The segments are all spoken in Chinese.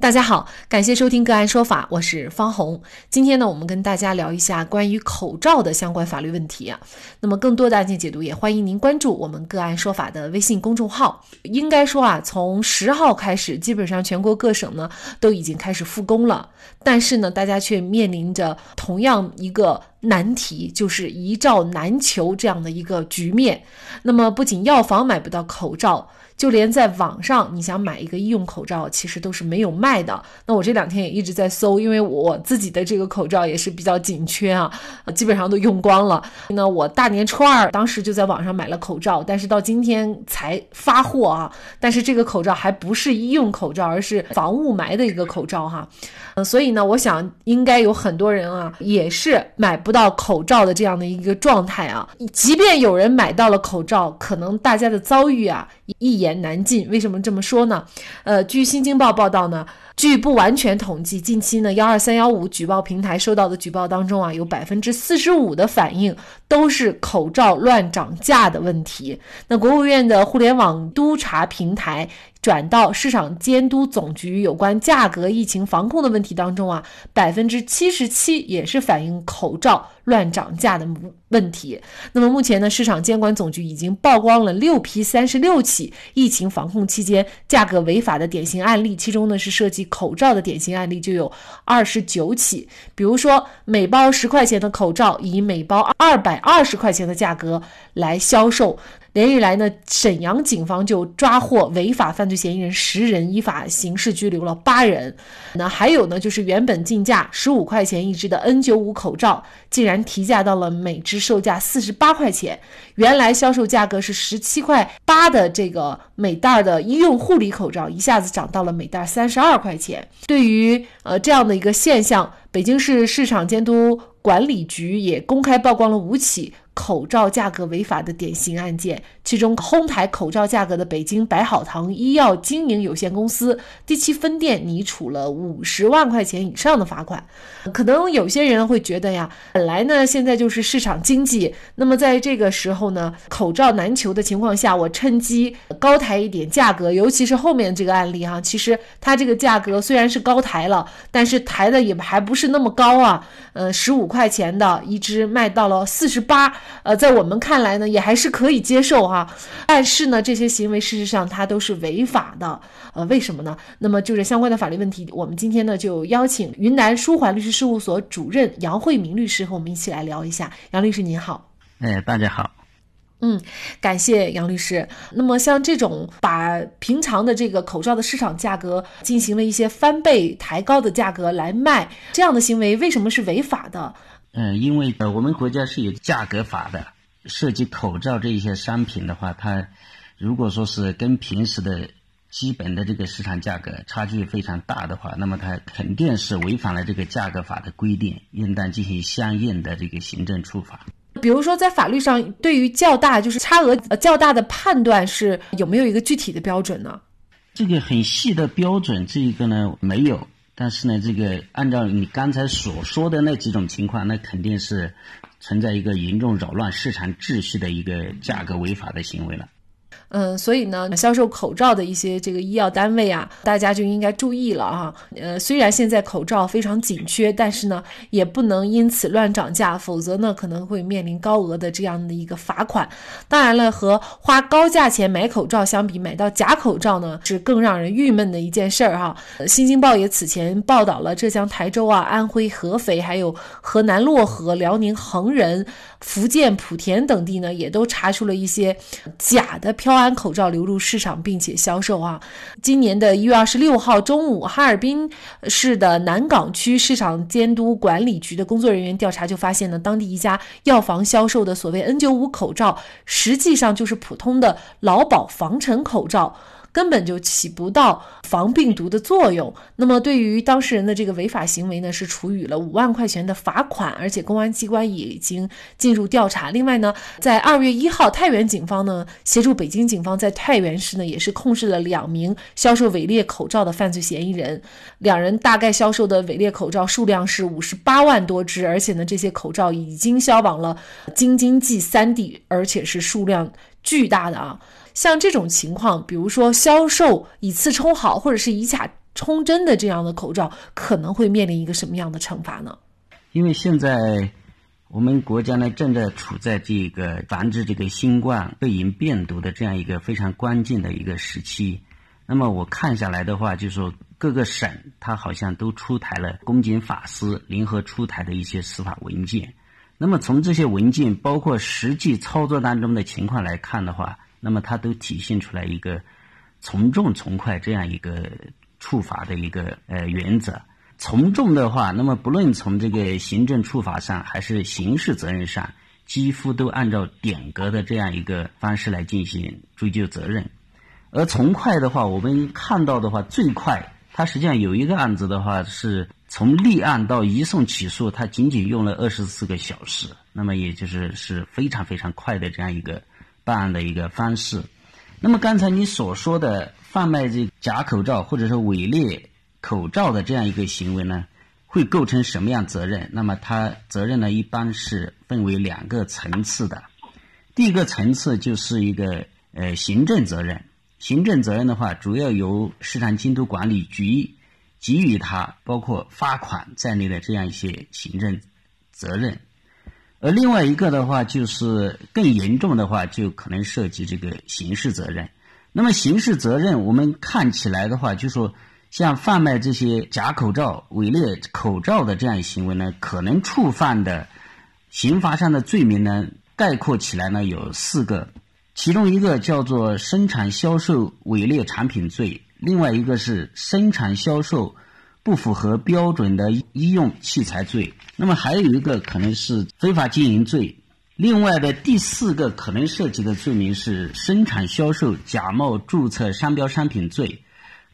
大家好，感谢收听个案说法，我是方红。今天呢，我们跟大家聊一下关于口罩的相关法律问题啊。那么，更多的案件解读，也欢迎您关注我们个案说法的微信公众号。应该说啊，从十号开始，基本上全国各省呢都已经开始复工了，但是呢，大家却面临着同样一个难题，就是一罩难求这样的一个局面。那么，不仅药房买不到口罩。就连在网上，你想买一个医用口罩，其实都是没有卖的。那我这两天也一直在搜，因为我自己的这个口罩也是比较紧缺啊，基本上都用光了。那我大年初二当时就在网上买了口罩，但是到今天才发货啊。但是这个口罩还不是医用口罩，而是防雾霾的一个口罩哈。嗯，所以呢，我想应该有很多人啊，也是买不到口罩的这样的一个状态啊。即便有人买到了口罩，可能大家的遭遇啊。一言难尽，为什么这么说呢？呃，据新京报报道呢，据不完全统计，近期呢幺二三幺五举报平台收到的举报当中啊，有百分之四十五的反应都是口罩乱涨价的问题。那国务院的互联网督查平台。转到市场监督总局有关价格疫情防控的问题当中啊，百分之七十七也是反映口罩乱涨价的问题。那么目前呢，市场监管总局已经曝光了六批三十六起疫情防控期间价格违法的典型案例，其中呢是涉及口罩的典型案例就有二十九起。比如说，每包十块钱的口罩以每包二百二十块钱的价格来销售。连日来呢，沈阳警方就抓获违法犯罪嫌疑人十人，依法刑事拘留了八人。那还有呢，就是原本进价十五块钱一只的 N95 口罩，竟然提价到了每只售价四十八块钱。原来销售价格是十七块八的这个每袋的医用护理口罩，一下子涨到了每袋三十二块钱。对于呃这样的一个现象，北京市市场监督管理局也公开曝光了五起。口罩价格违法的典型案件，其中哄抬口罩价格的北京百好堂医药经营有限公司第七分店拟处了五十万块钱以上的罚款。可能有些人会觉得呀，本来呢现在就是市场经济，那么在这个时候呢，口罩难求的情况下，我趁机高抬一点价格，尤其是后面这个案例哈，其实它这个价格虽然是高抬了，但是抬的也还不是那么高啊，呃，十五块钱的一只卖到了四十八。呃，在我们看来呢，也还是可以接受哈，但是呢，这些行为事实上它都是违法的。呃，为什么呢？那么就是相关的法律问题，我们今天呢就邀请云南舒缓律师事务所主任杨慧明律师和我们一起来聊一下。杨律师您好。哎，大家好。嗯，感谢杨律师。那么像这种把平常的这个口罩的市场价格进行了一些翻倍抬高的价格来卖，这样的行为为什么是违法的？嗯，因为呃，我们国家是有价格法的，涉及口罩这一些商品的话，它如果说是跟平时的基本的这个市场价格差距非常大的话，那么它肯定是违反了这个价格法的规定，应当进行相应的这个行政处罚。比如说，在法律上对于较大就是差额较大的判断是有没有一个具体的标准呢？这个很细的标准，这一个呢没有。但是呢，这个按照你刚才所说的那几种情况，那肯定是存在一个严重扰乱市场秩序的一个价格违法的行为了。嗯，所以呢，销售口罩的一些这个医药单位啊，大家就应该注意了哈。呃，虽然现在口罩非常紧缺，但是呢，也不能因此乱涨价，否则呢，可能会面临高额的这样的一个罚款。当然了，和花高价钱买口罩相比，买到假口罩呢，是更让人郁闷的一件事儿哈。新京报也此前报道了浙江台州啊、安徽合肥、还有河南漯河、辽宁恒仁、福建莆田等地呢，也都查出了一些假的漂高。安口罩流入市场并且销售啊！今年的一月二十六号中午，哈尔滨市的南岗区市场监督管理局的工作人员调查就发现呢，当地一家药房销售的所谓 N 九五口罩，实际上就是普通的劳保防尘口罩。根本就起不到防病毒的作用。那么对于当事人的这个违法行为呢，是处以了五万块钱的罚款，而且公安机关也已经进入调查。另外呢，在二月一号，太原警方呢协助北京警方在太原市呢也是控制了两名销售伪劣口罩的犯罪嫌疑人，两人大概销售的伪劣口罩数量是五十八万多只，而且呢这些口罩已经销往了京津冀三地，而且是数量巨大的啊。像这种情况，比如说销售以次充好或者是以假充真的这样的口罩，可能会面临一个什么样的惩罚呢？因为现在我们国家呢正在处在这个防治这个新冠肺炎病毒的这样一个非常关键的一个时期。那么我看下来的话，就是说各个省它好像都出台了公检法司联合出台的一些司法文件。那么从这些文件包括实际操作当中的情况来看的话，那么它都体现出来一个从重从快这样一个处罚的一个呃原则。从重的话，那么不论从这个行政处罚上还是刑事责任上，几乎都按照典格的这样一个方式来进行追究责任。而从快的话，我们看到的话最快，它实际上有一个案子的话是从立案到移送起诉，他仅仅用了二十四个小时，那么也就是是非常非常快的这样一个。办案的一个方式。那么刚才你所说的贩卖这假口罩或者是伪劣口罩的这样一个行为呢，会构成什么样责任？那么它责任呢，一般是分为两个层次的。第一个层次就是一个呃行政责任。行政责任的话，主要由市场监督管理局给予他包括罚款在内的这样一些行政责任。而另外一个的话，就是更严重的话，就可能涉及这个刑事责任。那么刑事责任，我们看起来的话，就说像贩卖这些假口罩、伪劣口罩的这样行为呢，可能触犯的刑罚上的罪名呢，概括起来呢有四个，其中一个叫做生产销售伪劣产品罪，另外一个是生产销售。不符合标准的医用器材罪，那么还有一个可能是非法经营罪。另外的第四个可能涉及的罪名是生产销售假冒注册商标商品罪。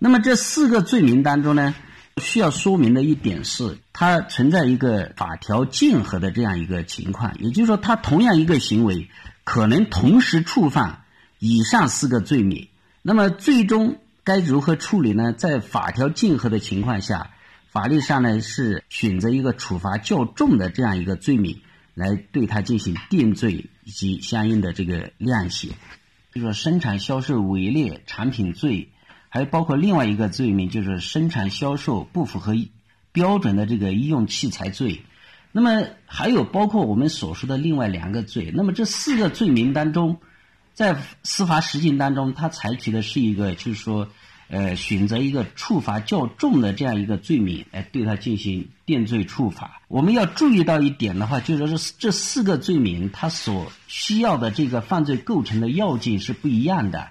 那么这四个罪名当中呢，需要说明的一点是，它存在一个法条竞合的这样一个情况，也就是说，它同样一个行为可能同时触犯以上四个罪名。那么最终。该如何处理呢？在法条竞合的情况下，法律上呢是选择一个处罚较重的这样一个罪名来对他进行定罪以及相应的这个量刑。就说生产销售伪劣产品罪，还包括另外一个罪名，就是生产销售不符合标准的这个医用器材罪。那么还有包括我们所说的另外两个罪。那么这四个罪名当中。在司法实践当中，他采取的是一个，就是说，呃，选择一个处罚较重的这样一个罪名来对他进行定罪处罚。我们要注意到一点的话，就是说这四个罪名，它所需要的这个犯罪构成的要件是不一样的。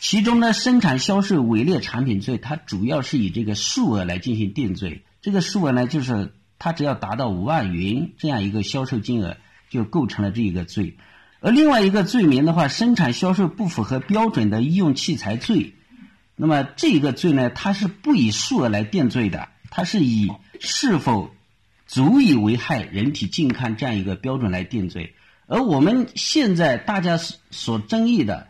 其中呢，生产销售伪劣产品罪，它主要是以这个数额来进行定罪。这个数额呢，就是它只要达到五万元这样一个销售金额，就构成了这一个罪。而另外一个罪名的话，生产销售不符合标准的医用器材罪，那么这个罪呢，它是不以数额来定罪的，它是以是否足以危害人体健康这样一个标准来定罪。而我们现在大家所争议的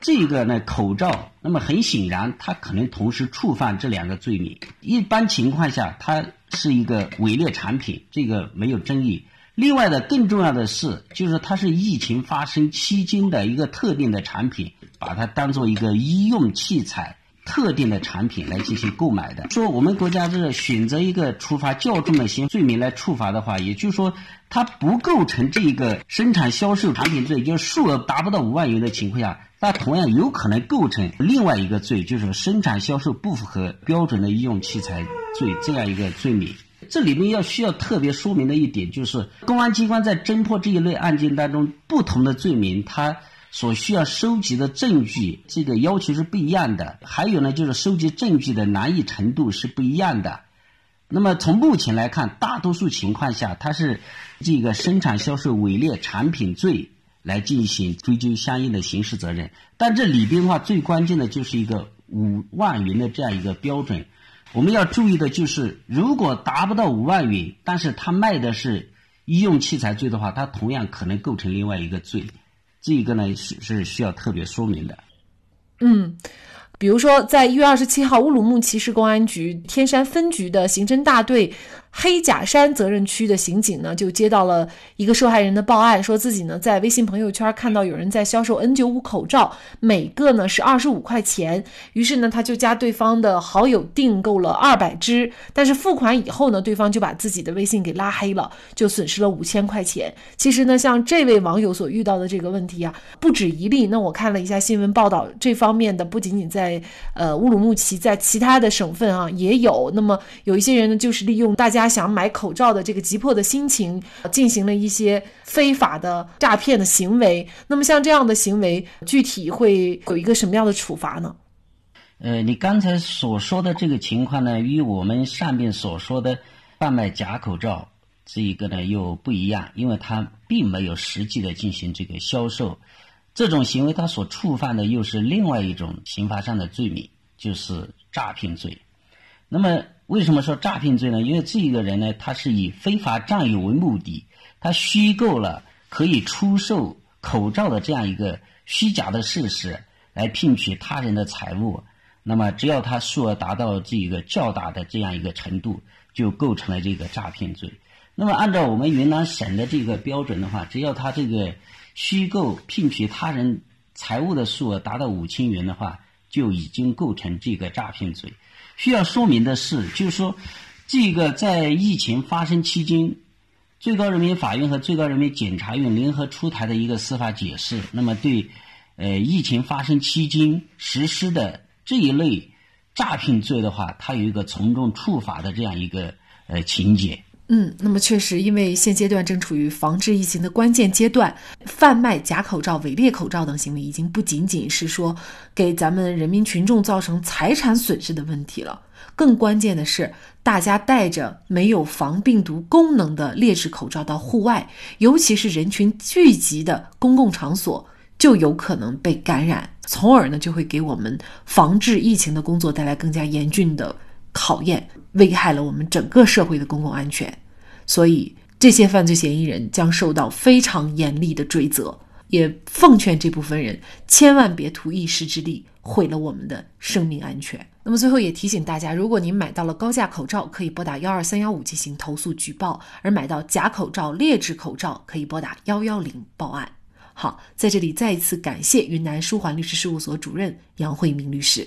这个呢，口罩，那么很显然，它可能同时触犯这两个罪名。一般情况下，它是一个伪劣产品，这个没有争议。另外的更重要的是，就是它是疫情发生期间的一个特定的产品，把它当做一个医用器材特定的产品来进行购买的。说我们国家是选择一个处罚较重的刑罪名来处罚的话，也就是说它不构成这一个生产销售产品罪，就是数额达不到五万元的情况下，它同样有可能构成另外一个罪，就是生产销售不符合标准的医用器材罪这样一个罪名。这里面要需要特别说明的一点就是，公安机关在侦破这一类案件当中，不同的罪名，它所需要收集的证据，这个要求是不一样的。还有呢，就是收集证据的难易程度是不一样的。那么从目前来看，大多数情况下，它是这个生产销售伪劣产品罪来进行追究相应的刑事责任。但这里边的话，最关键的就是一个五万元的这样一个标准。我们要注意的就是，如果达不到五万元，但是他卖的是医用器材罪的话，他同样可能构成另外一个罪。这一个呢是是需要特别说明的。嗯。比如说，在一月二十七号，乌鲁木齐市公安局天山分局的刑侦大队。黑甲山责任区的刑警呢，就接到了一个受害人的报案，说自己呢在微信朋友圈看到有人在销售 N95 口罩，每个呢是二十五块钱。于是呢，他就加对方的好友订购了二百只，但是付款以后呢，对方就把自己的微信给拉黑了，就损失了五千块钱。其实呢，像这位网友所遇到的这个问题啊，不止一例。那我看了一下新闻报道，这方面的不仅仅在呃乌鲁木齐，在其他的省份啊也有。那么有一些人呢，就是利用大家家。想买口罩的这个急迫的心情，进行了一些非法的诈骗的行为。那么像这样的行为，具体会有一个什么样的处罚呢？呃，你刚才所说的这个情况呢，与我们上面所说的贩卖假口罩这一个呢又不一样，因为它并没有实际的进行这个销售，这种行为它所触犯的又是另外一种刑法上的罪名，就是诈骗罪。那么。为什么说诈骗罪呢？因为这个人呢，他是以非法占有为目的，他虚构了可以出售口罩的这样一个虚假的事实，来骗取他人的财物。那么，只要他数额达到这个较大的这样一个程度，就构成了这个诈骗罪。那么，按照我们云南省的这个标准的话，只要他这个虚构骗取他人财物的数额达到五千元的话，就已经构成这个诈骗罪。需要说明的是，就是说，这个在疫情发生期间，最高人民法院和最高人民检察院联合出台的一个司法解释，那么对，呃，疫情发生期间实施的这一类诈骗罪的话，它有一个从重处罚的这样一个呃情节。嗯，那么确实，因为现阶段正处于防治疫情的关键阶段，贩卖假口罩、伪劣口罩等行为，已经不仅仅是说给咱们人民群众造成财产损失的问题了，更关键的是，大家戴着没有防病毒功能的劣质口罩到户外，尤其是人群聚集的公共场所，就有可能被感染，从而呢，就会给我们防治疫情的工作带来更加严峻的考验。危害了我们整个社会的公共安全，所以这些犯罪嫌疑人将受到非常严厉的追责。也奉劝这部分人千万别图一时之利毁了我们的生命安全。那么最后也提醒大家，如果您买到了高价口罩，可以拨打幺二三幺五进行投诉举报；而买到假口罩、劣质口罩，可以拨打幺幺零报案。好，在这里再一次感谢云南舒缓律师事务所主任杨慧明律师。